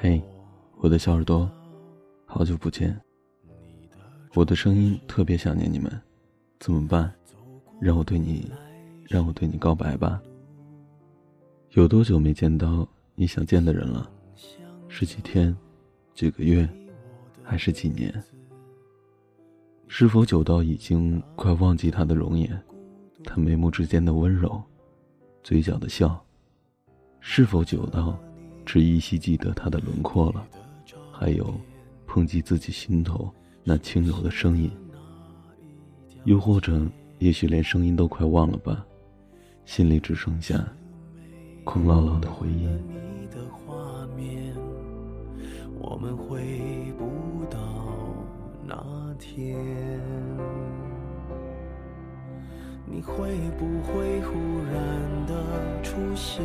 嘿，我的小耳朵，好久不见。我的声音特别想念你们，怎么办？让我对你，让我对你告白吧。有多久没见到你想见的人了？是几天、几个月，还是几年？是否久到已经快忘记他的容颜，他眉目之间的温柔，嘴角的笑？是否久到？只依稀记得他的轮廓了，还有碰击自己心头那轻柔的声音。又或者，也许连声音都快忘了吧，心里只剩下空落落的回忆。我们回不到那天，你会不会忽然的出现？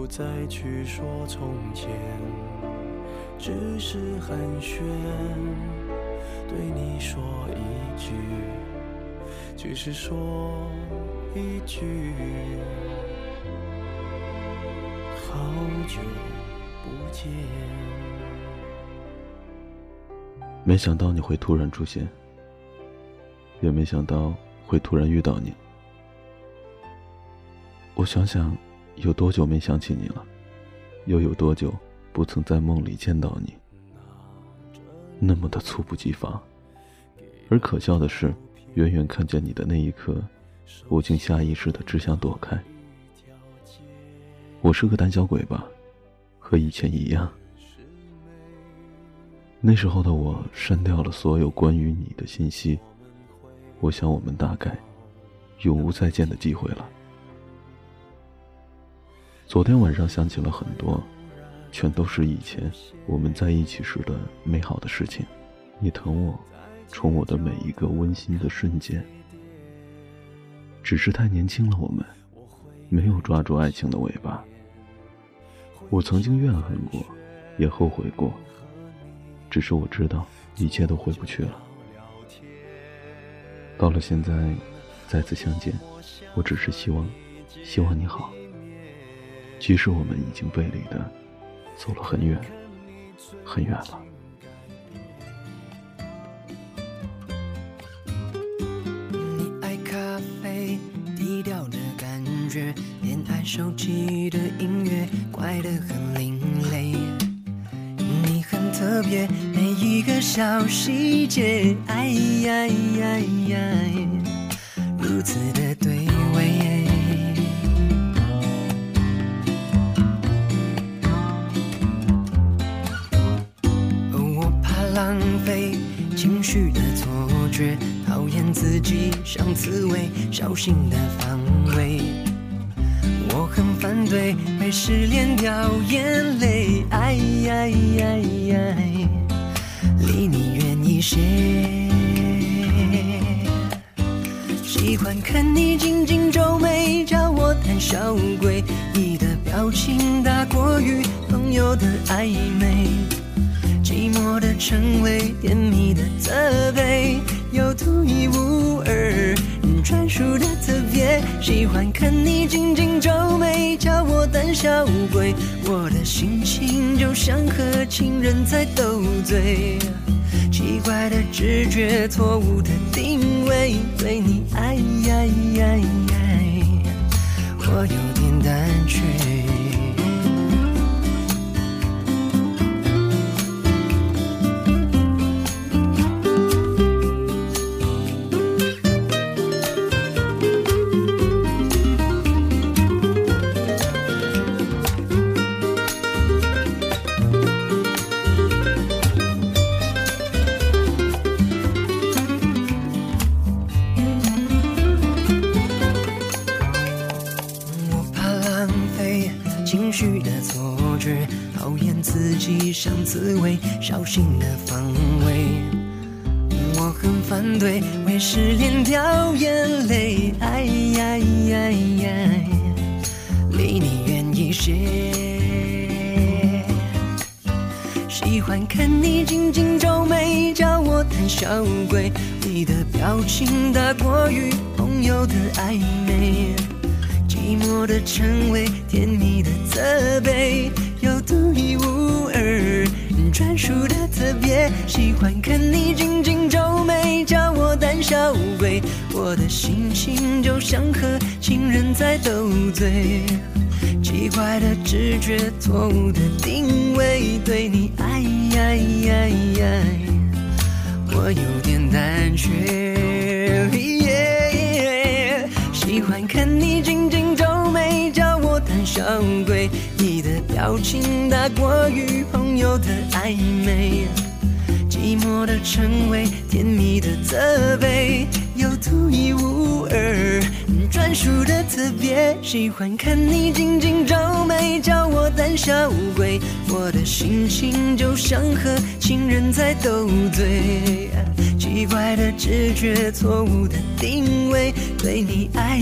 不再去说从前，只是寒暄，对你说一句，只是说一句，好久不见。没想到你会突然出现，也没想到会突然遇到你。我想想。有多久没想起你了？又有多久不曾在梦里见到你？那么的猝不及防，而可笑的是，远远看见你的那一刻，我竟下意识的只想躲开。我是个胆小鬼吧，和以前一样。那时候的我删掉了所有关于你的信息，我想我们大概永无再见的机会了。昨天晚上想起了很多，全都是以前我们在一起时的美好的事情。你疼我，宠我的每一个温馨的瞬间。只是太年轻了，我们没有抓住爱情的尾巴。我曾经怨恨过，也后悔过。只是我知道，一切都回不去了。到了现在，再次相见，我只是希望，希望你好。即使我们已经背离的走了很远很远了。你爱咖啡，低调的感觉，偏爱手机的音乐，怪得很另类。你很特别，每一个小细节，哎呀呀呀，如此的对浪费情绪的错觉，讨厌自己像刺猬，小心的防卫。我很反对被失恋掉眼泪，哎呀呀呀，离你远一些。喜欢看你紧紧皱眉，叫我胆小鬼。你的表情大过于朋友的暧昧。成为，甜蜜的责备，有独一无二、专属的特别。喜欢看你紧紧皱眉，叫我胆小鬼。我的心情就像和情人在斗嘴，奇怪的直觉，错误的定位，对你爱呀呀呀，我有点胆怯。的错觉，讨厌自己像刺猬，小心的防卫。我很反对为失恋掉眼泪，哎呀呀呀离你远一些。喜欢看你紧紧皱眉，叫我胆小鬼。你的表情大过于朋友的暧昧，寂寞的称谓，甜蜜的责备，有独一无二专属的特别。喜欢看你紧紧皱眉，叫我胆小鬼。我的心情就像和情人在斗嘴。奇怪的直觉，错误的定位，对你爱，我有点胆怯。喜欢看你紧紧皱你的表情大过于朋友的暧昧，寂寞的称谓，甜蜜的责备，有独一无二。专属的特别，喜欢看你紧紧皱眉，叫我胆小鬼。我的心情就像和情人在斗嘴，奇怪的直觉，错误的定位，对你爱，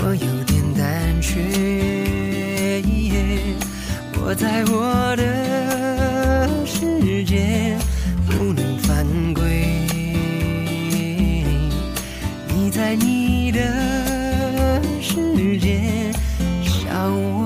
我有点胆怯，我在我的世界不能犯规。你在你的世界，笑我。